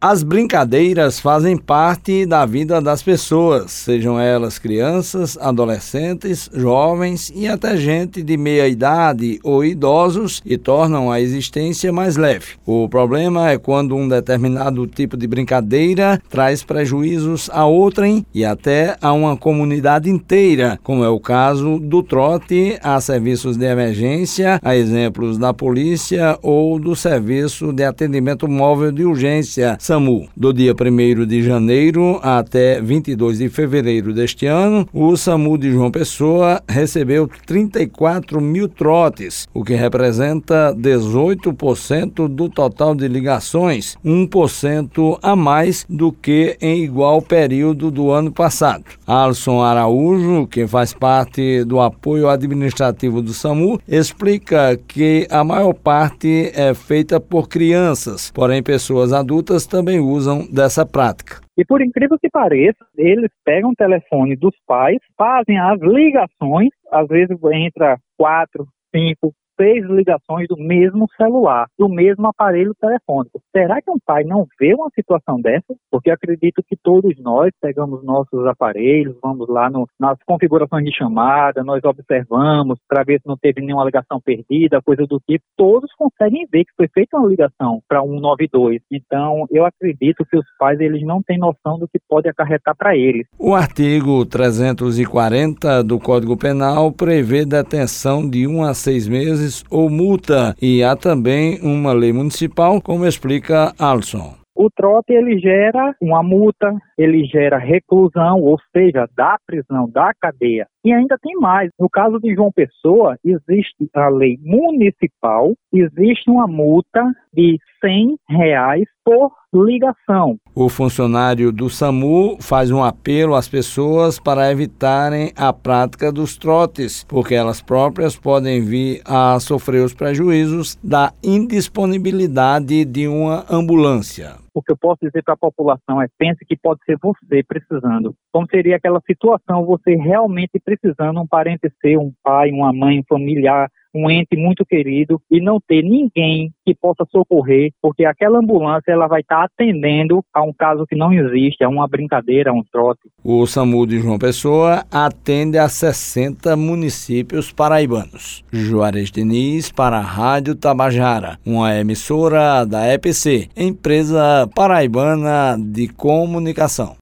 As brincadeiras fazem parte da vida das pessoas, sejam elas crianças, adolescentes, jovens e até gente de meia idade ou idosos e tornam a existência mais leve. O problema é quando um determinado tipo de brincadeira traz prejuízos a outrem e até a uma comunidade inteira, como é o caso do trote a serviços de emergência, a exemplos da polícia ou do serviço de atendimento móvel de urgência SAMU. Do dia 1 de janeiro até 22 de fevereiro deste ano, o SAMU de João Pessoa recebeu 34 mil trotes, o que representa 18% do total de ligações, 1% a mais do que em igual período do ano passado. Alisson Araújo, que faz parte do apoio administrativo do SAMU, explica que a maior parte é feita por crianças, porém pessoas adultas também também usam dessa prática. E por incrível que pareça, eles pegam o telefone dos pais, fazem as ligações, às vezes entra quatro, cinco, seis ligações do mesmo celular, do mesmo aparelho telefônico. Será que um pai não vê uma situação dessa? Porque acredito que todos nós pegamos nossos aparelhos, vamos lá no, nas configurações de chamada, nós observamos para ver se não teve nenhuma ligação perdida, coisa do tipo. Todos conseguem ver que foi feita uma ligação para 192. Então, eu acredito que os pais eles não têm noção do que pode acarretar para eles. O artigo 340 do Código Penal prevê detenção de um a seis meses ou multa. E há também uma lei municipal, como explica Alson. O trote ele gera uma multa, ele gera reclusão, ou seja, da prisão, da cadeia. E ainda tem mais. No caso de João Pessoa, existe a lei municipal, existe uma multa de 100 reais por ligação. O funcionário do SAMU faz um apelo às pessoas para evitarem a prática dos trotes, porque elas próprias podem vir a sofrer os prejuízos da indisponibilidade de uma ambulância. O que eu posso dizer para a população é pense que pode ser você precisando. Como seria aquela situação, você realmente precisando, um parente seu, um pai, uma mãe, um familiar, um ente muito querido e não ter ninguém que possa socorrer, porque aquela ambulância ela vai estar atendendo a um caso que não existe, a uma brincadeira, a um trote. O SAMU de João Pessoa atende a 60 municípios paraibanos. Juarez Diniz para a Rádio Tabajara, uma emissora da EPC, empresa paraibana de comunicação.